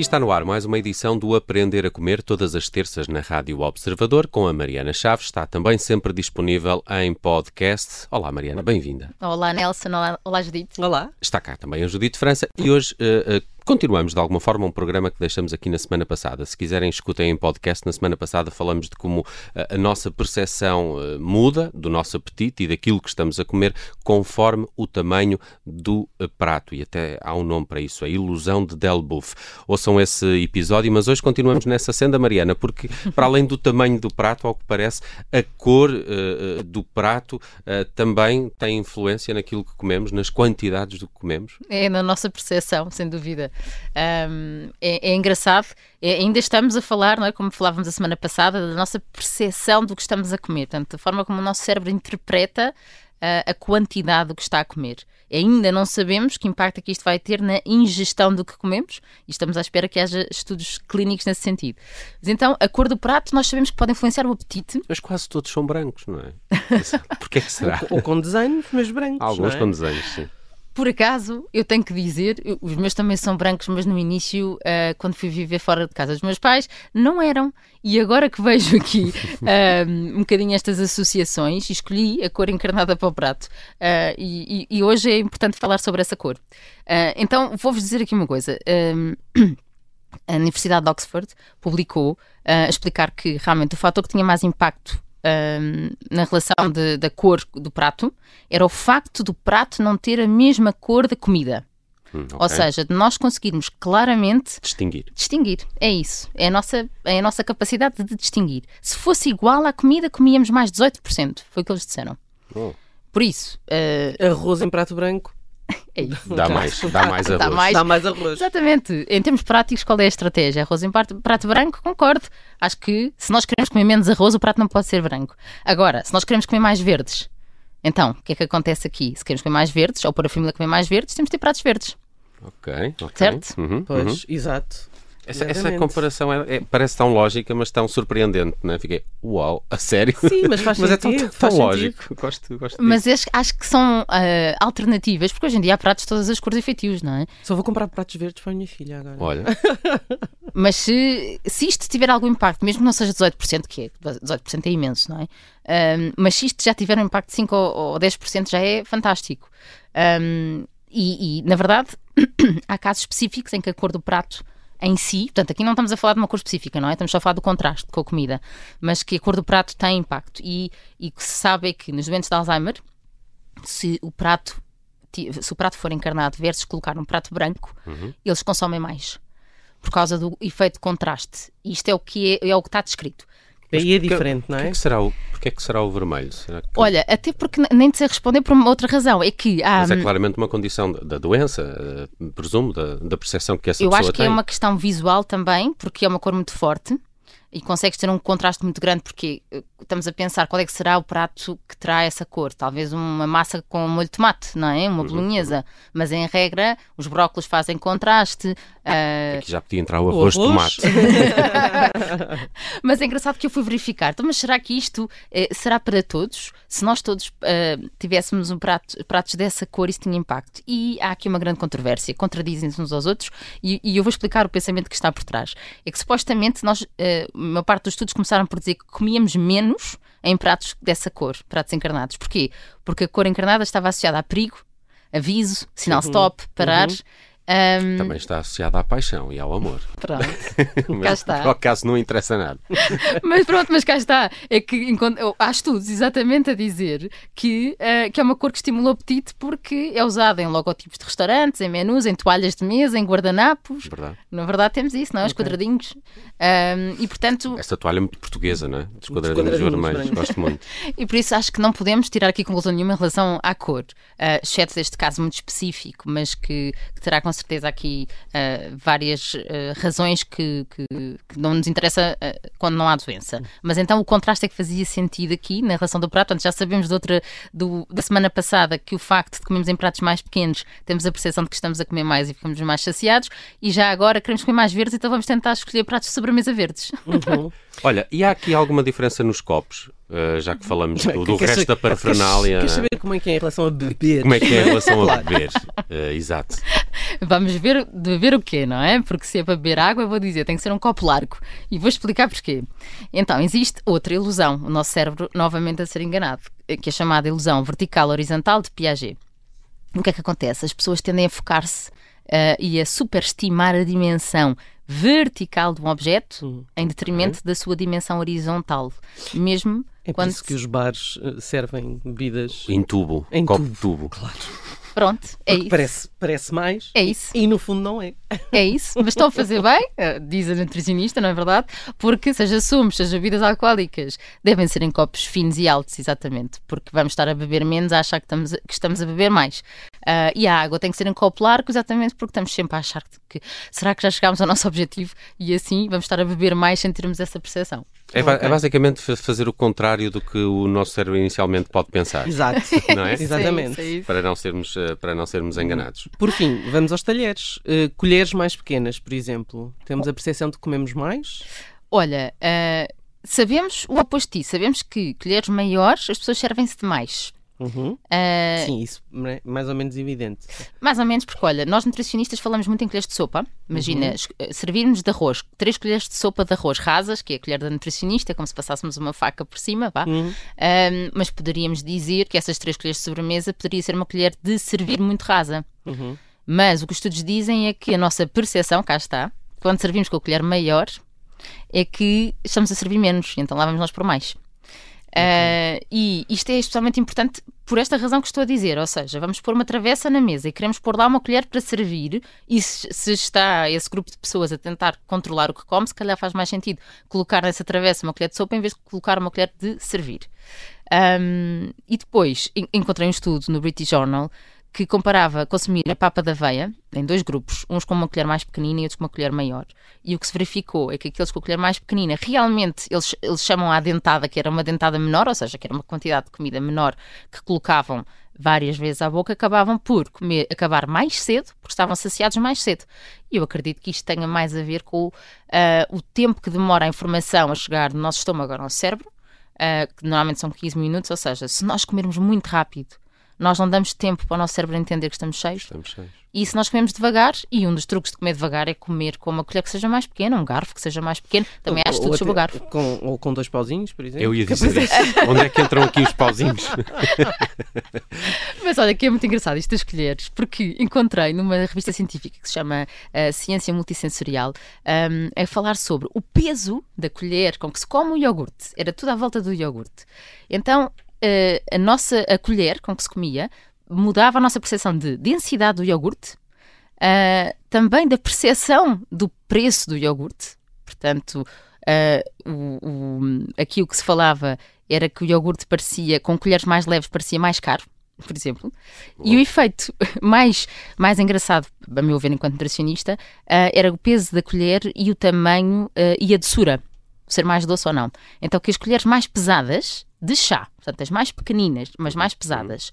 E está no ar mais uma edição do Aprender a Comer, todas as terças na Rádio Observador, com a Mariana Chaves. Está também sempre disponível em podcast. Olá, Mariana, bem-vinda. Olá, Nelson. Olá, olá Judite. Olá. Está cá também a Judite França e hoje uh, uh, Continuamos, de alguma forma, um programa que deixamos aqui na semana passada. Se quiserem, escutem em podcast. Na semana passada falamos de como a, eh, a nossa percepção uh, muda do nosso apetite e daquilo que estamos a comer conforme o tamanho do uh, prato. E até há um nome para isso, a ilusão de Delboeuf. Ouçam esse episódio, mas hoje continuamos nessa senda, Mariana, porque para além do tamanho do prato, ao que parece, a cor uh, do prato também tem influência naquilo que comemos, nas quantidades do que comemos. É na nossa percepção, sem dúvida. Um, é, é, engraçado, é, ainda estamos a falar, não é, como falávamos a semana passada, da nossa percepção do que estamos a comer, portanto, da forma como o nosso cérebro interpreta uh, a quantidade do que está a comer. Ainda não sabemos que impacto é que isto vai ter na ingestão do que comemos e estamos à espera que haja estudos clínicos nesse sentido. Mas então, a cor do prato nós sabemos que pode influenciar o apetite. Mas quase todos são brancos, não é? Porquê é que será? ou, ou com desenhos, mas brancos. Alguns é? com desenhos, sim. Por acaso, eu tenho que dizer, os meus também são brancos, mas no início, uh, quando fui viver fora de casa dos meus pais, não eram. E agora que vejo aqui uh, um bocadinho estas associações, escolhi a cor encarnada para o prato. Uh, e, e, hoje é importante falar sobre essa cor. então, vou-vos dizer aqui uma coisa. a Universidade de Oxford publicou a explicar que realmente o fator que tinha mais impacto um, na relação de, da cor do prato era o facto do prato não ter a mesma cor da comida. Hum, okay. Ou seja, de nós conseguirmos claramente distinguir. Distinguir, é isso. É a, nossa, é a nossa capacidade de distinguir. Se fosse igual à comida, comíamos mais 18%. Foi o que eles disseram. Oh. Por isso. Uh... Arroz em prato branco. É isso. Dá mais, dá mais arroz. Dá mais, dá mais arroz. Exatamente. Em termos práticos, qual é a estratégia? Arroz em prato, prato branco? Concordo. Acho que se nós queremos comer menos arroz, o prato não pode ser branco. Agora, se nós queremos comer mais verdes, então, o que é que acontece aqui? Se queremos comer mais verdes, ou para a família comer mais verdes, temos de ter pratos verdes. Ok, ok. Certo? Uhum, pois, uhum. exato. Essa, essa comparação é, é, parece tão lógica, mas tão surpreendente, não é? Fiquei, uau, a sério? Sim, mas faz mas sentido. é tão, tão lógico. Gosto, gosto mas acho, acho que são uh, alternativas, porque hoje em dia há pratos de todas as cores e feitios, não é? Só vou comprar pratos verdes para a minha filha agora. Olha. mas se, se isto tiver algum impacto, mesmo que não seja 18%, que é, 18% é imenso, não é? Um, mas se isto já tiver um impacto de 5 ou, ou 10%, já é fantástico. Um, e, e, na verdade, há casos específicos em que a cor do prato em si, portanto, aqui não estamos a falar de uma cor específica, não é? Estamos só a falar do contraste com a comida, mas que a cor do prato tem impacto. E, e que se sabe é que nos doentes de Alzheimer, se o prato se o prato for encarnado versus colocar um prato branco, uhum. eles consomem mais por causa do efeito de contraste. Isto é o que é, é o que está descrito. Aí é diferente, não é? Porquê é que será o, porquê é que será o vermelho? Que... Olha, até porque nem te sei responder por uma outra razão. É que há... Mas é claramente uma condição da doença, uh, presumo, da, da percepção que essa Eu pessoa tem. Eu acho que tem. é uma questão visual também, porque é uma cor muito forte e consegues ter um contraste muito grande porque eh, estamos a pensar qual é que será o prato que terá essa cor. Talvez uma massa com molho de tomate, não é? Uma uhum, bolonhesa. Uhum. Mas em regra, os brócolos fazem contraste. Uh... Aqui já podia entrar o arroz, de tomate. mas é engraçado que eu fui verificar. Então, mas será que isto uh, será para todos? Se nós todos uh, tivéssemos um prato, pratos dessa cor, isso tinha impacto. E há aqui uma grande controvérsia. Contradizem-se uns aos outros. E, e, eu vou explicar o pensamento que está por trás. É que supostamente nós, uma parte dos estudos começaram por dizer que comíamos menos menos em pratos dessa cor, pratos encarnados. Porquê? Porque a cor encarnada estava associada a perigo, aviso, sinal uhum. stop, parar. Uhum. Um... Também está associada à paixão e ao amor. Pronto, cá está. Por acaso não interessa nada. mas pronto, mas cá está. É que há estudos exatamente a dizer que, uh, que é uma cor que estimula o apetite porque é usada em logotipos de restaurantes, em menus, em toalhas de mesa, em guardanapos. Verdade. Na verdade temos isso, não é? Os okay. quadradinhos. Um, e portanto... Esta toalha é muito portuguesa, não é? Dos quadradinhos, quadradinhos vermelhos. Gosto muito. e por isso acho que não podemos tirar aqui conclusão nenhuma em relação à cor. Uh, exceto deste caso muito específico, mas que, que terá certeza aqui uh, várias uh, razões que, que, que, não nos interessa uh, quando não há doença. Mas então o contraste é que fazia sentido aqui na relação do prato. Portanto, já sabemos de outra, do, da semana passada que o facto de comermos em pratos mais pequenos temos a percepção de que estamos a comer mais e ficamos mais saciados. E já agora queremos comer mais verdes, então vamos tentar escolher pratos de sobremesa verdes. Uhum. Olha, e há aqui alguma diferença nos copos? Uh, já que falamos do, do resto da parafernália. Queres saber como é que é em relação a beber? Como é que é em relação a beber? Uh, exato. Vamos ver, de ver o quê, não é? Porque se é para beber água, eu vou dizer, tem que ser um copo largo. E vou explicar porquê. Então, existe outra ilusão, o nosso cérebro novamente a ser enganado, que é chamada ilusão vertical-horizontal de Piaget. O que é que acontece? As pessoas tendem a focar-se uh, e a superestimar a dimensão vertical de um objeto Hum, em detrimento da sua dimensão horizontal. Mesmo É por quando. isso que os bares eh, servem bebidas. Em tubo. Em copo tubo. de tubo. Claro. Pronto, é Porque isso. parece, parece mais. É isso. E no fundo não é. É isso, mas estão a fazer bem, eh, diz a nutricionista, não é verdade? Porque seja sumos, seja bebidas alcoólicas, devem ser em copos finos e altos, exatamente, porque vamos estar a beber menos a achar que estamos, a- que estamos a beber mais. Ah, e a água tem que ser em copo largo, exatamente porque estamos sempre a achar que será que já chegámos ao nosso objetivo e assim vamos estar a beber mais sem termos essa percepção. É, ba- Ok. é basicamente fa- fazer o contrário do que o nosso cérebro inicialmente pode pensar, Exato. não é? Exatamente. Isso, é isso. Para não sermos, eh, para não sermos enganados. Por fim, vamos aos talheres. Eh, colheres mais pequenas, por exemplo. Temos a percepção de que comemos mais? Olha, ah, sabemos o oposto disso, sabemos que colheres maiores as pessoas servem-se de mais. Uhum. Ah, Sim, isso é mais ou menos evidente. Mais ou menos, porque olha, nós nutricionistas falamos muito em colheres de sopa. Imagina, es- eh, servirmos de arroz, três colheres de sopa de arroz rasas, que é a colher da nutricionista, é como se passássemos uma faca por cima, vá. Uhum. Ahm, mas poderíamos dizer que essas três colheres de sobremesa poderia ser uma colher de servir muito rasa. Uhum. Mas o que os estudos dizem é que a nossa percepção, cá está, quando servimos com a colher maior, é que estamos a servir menos, então lá vamos nós por mais. Ah, e isto é especialmente importante por esta razão que estou a dizer, ou seja, vamos pôr uma travessa na mesa e queremos pôr lá uma colher para servir, e se, se está esse grupo de pessoas a tentar controlar o que come, se calhar faz mais sentido colocar nessa travessa uma colher de sopa em vez de colocar uma colher de servir. Um, e depois en- encontrei um estudo no British Journal que comparava consumir a papa da aveia em dois grupos, uns com uma colher mais pequenina e outros com uma colher maior. E o que se verificou é que aqueles com a colher mais pequenina, realmente eles, eles chamam a dentada, que era uma dentada menor, ou seja, que era uma quantidade de comida menor que colocavam várias vezes à boca, acabavam por comer, acabar mais cedo, porque estavam saciados mais cedo. E eu acredito que isto tenha mais a ver com ah, o tempo que demora a informação a chegar do nosso estômago ao nosso cérebro, ah, que normalmente são 15 minutos, ou seja, se nós comermos muito rápido, nós não damos tempo para o nosso cérebro entender que estamos cheios. Estamos cheios. E se nós comemos devagar, e um dos truques de comer devagar é comer com uma colher que seja mais pequena, um garfo que seja mais pequeno, também há Ou- ou estudos sobre o garfo. Com, ou com dois pauzinhos, por exemplo. Eu ia dizer isso. Onde é que entram aqui os pauzinhos? Mas olha que é muito engraçado isto das colheres, porque encontrei numa revista científica que se chama eh, Ciência Multissensorial um, a falar sobre o peso da colher com que se come o iogurte. Era tudo à volta do iogurte. Então, a nossa a colher com que se comia mudava a nossa percepção de densidade do iogurte, ah, também da percepção do preço do iogurte. Portanto, ah, o- o- aqui o que se falava era que o iogurte parecia, com colheres mais leves, parecia mais caro, por exemplo. E o efeito mais, mais engraçado, a meu ver, enquanto nutricionista, ah, era o peso da colher e o tamanho e a doçura, ser mais doce ou não. Então, que as colheres mais pesadas de chá, portanto, as mais pequeninas, mas mais pesadas,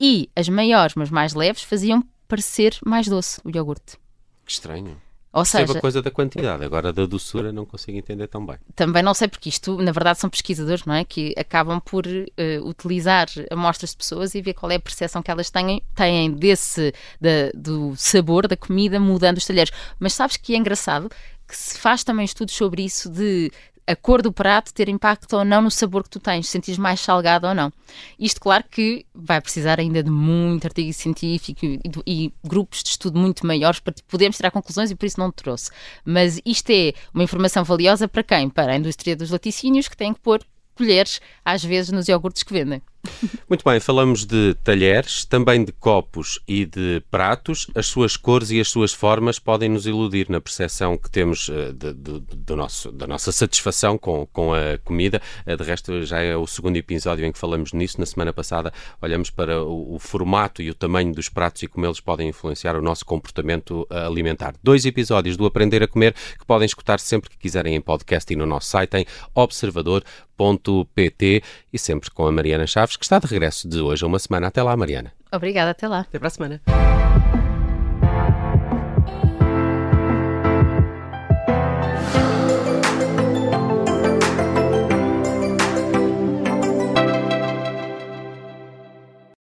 e as maiores, mas mais leves, faziam parecer mais doce o iogurte. Que estranho. Ou Percebo seja, a coisa da quantidade, agora da doçura não consigo entender tão bem. também não sei porque isto, na verdade, são pesquisadores, não é? Que acabam por eh, utilizar amostras de pessoas e ver qual é a percepção que elas têm, têm desse, da- do sabor da comida mudando os talheres. Mas sabes que é engraçado que se faz também estudos sobre isso de a cor do prato ter impacto ou não no sabor que tu tens, sentires mais salgado ou não. Isto, claro que vai precisar ainda de muito artigo científico e, do- e grupos de estudo muito maiores para podermos tirar conclusões e por isso não te trouxe. Mas isto é uma informação valiosa para quem? Para a indústria dos laticínios que têm que pôr colheres, às vezes, nos iogurtes que vendem. Muito bem, falamos de talheres, também de copos e de pratos. As suas cores e as suas formas podem nos iludir na percepção que temos eh, de- de- nosso, da nossa satisfação com, com a comida. Eh, de resto, já é o segundo episódio em que falamos nisso. Na semana passada, olhamos para o, o formato e o tamanho dos pratos e como eles podem influenciar o nosso comportamento eh, alimentar. Dois episódios do Aprender a Comer que podem escutar sempre que quiserem em podcast e no nosso site em observador.pt e sempre com a Mariana Chaves, que está de regresso de hoje a uma semana. Até lá, Mariana. Obrigada, até lá. Até para a semana.